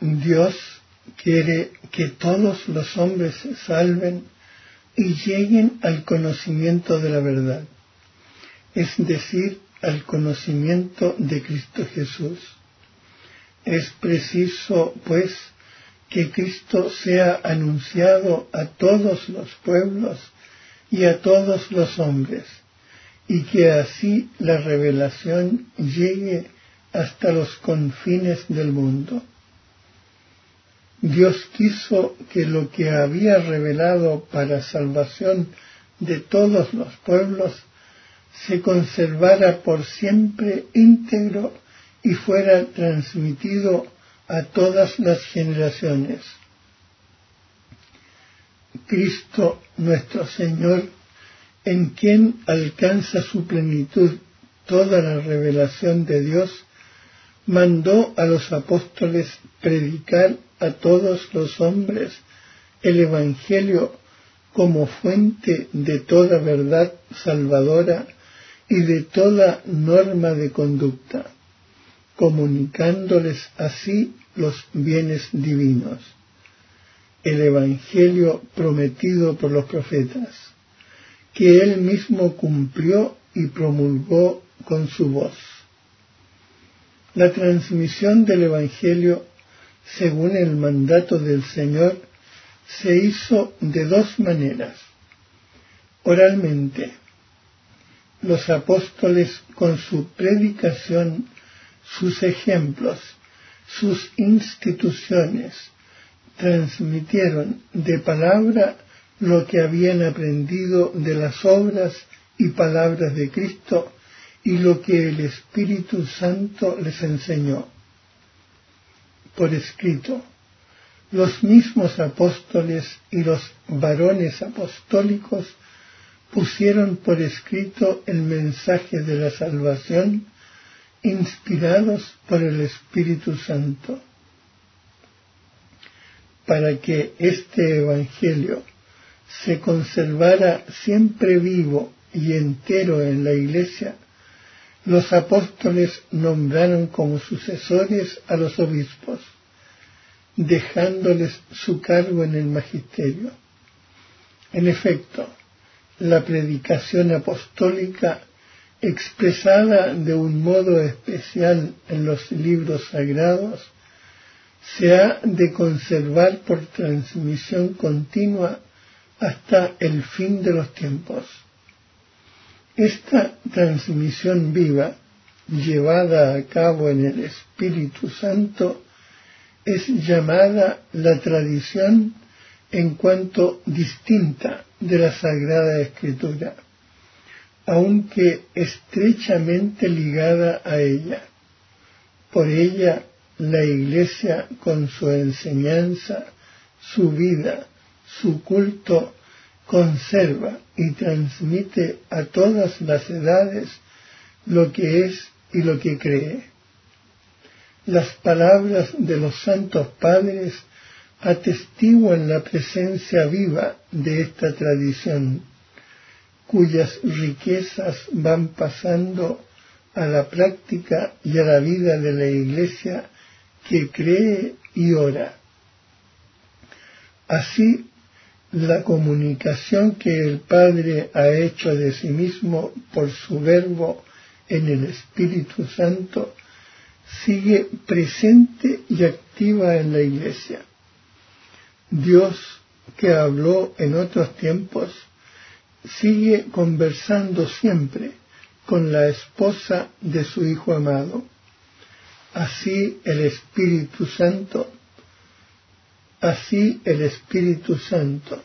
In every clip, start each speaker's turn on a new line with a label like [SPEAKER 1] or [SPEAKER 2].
[SPEAKER 1] Dios quiere que todos los hombres se salven y lleguen al conocimiento de la verdad, es decir, al conocimiento de Cristo Jesús. Es preciso, pues, que Cristo sea anunciado a todos los pueblos y a todos los hombres, y que así la revelación llegue hasta los confines del mundo. Dios quiso que lo que había revelado para salvación de todos los pueblos se conservara por siempre íntegro y fuera transmitido a todas las generaciones. Cristo nuestro Señor, en quien alcanza su plenitud toda la revelación de Dios, mandó a los apóstoles predicar a todos los hombres el Evangelio como fuente de toda verdad salvadora y de toda norma de conducta, comunicándoles así los bienes divinos, el Evangelio prometido por los profetas, que él mismo cumplió y promulgó con su voz. La transmisión del Evangelio, según el mandato del Señor, se hizo de dos maneras. Oralmente, los apóstoles con su predicación, sus ejemplos, sus instituciones, transmitieron de palabra lo que habían aprendido de las obras y palabras de Cristo y lo que el Espíritu Santo les enseñó. Por escrito, los mismos apóstoles y los varones apostólicos pusieron por escrito el mensaje de la salvación inspirados por el Espíritu Santo, para que este Evangelio se conservara siempre vivo y entero en la Iglesia, los apóstoles nombraron como sucesores a los obispos, dejándoles su cargo en el magisterio. En efecto, la predicación apostólica expresada de un modo especial en los libros sagrados, se ha de conservar por transmisión continua hasta el fin de los tiempos. Esta transmisión viva, llevada a cabo en el Espíritu Santo, es llamada la tradición en cuanto distinta de la Sagrada Escritura, aunque estrechamente ligada a ella. Por ella la Iglesia con su enseñanza, su vida, su culto, conserva y transmite a todas las edades lo que es y lo que cree. Las palabras de los santos padres atestiguan la presencia viva de esta tradición, cuyas riquezas van pasando a la práctica y a la vida de la Iglesia que cree y ora. Así, la comunicación que el Padre ha hecho de sí mismo por su verbo en el Espíritu Santo sigue presente y activa en la Iglesia. Dios que habló en otros tiempos sigue conversando siempre con la esposa de su Hijo amado. Así el Espíritu Santo, así el Espíritu Santo,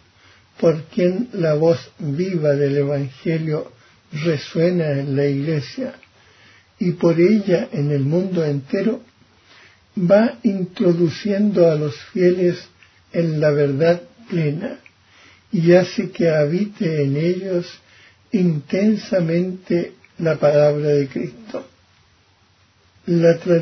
[SPEAKER 1] por quien la voz viva del Evangelio resuena en la Iglesia y por ella en el mundo entero, va introduciendo a los fieles en la verdad plena y hace que habite en ellos intensamente la palabra de Cristo.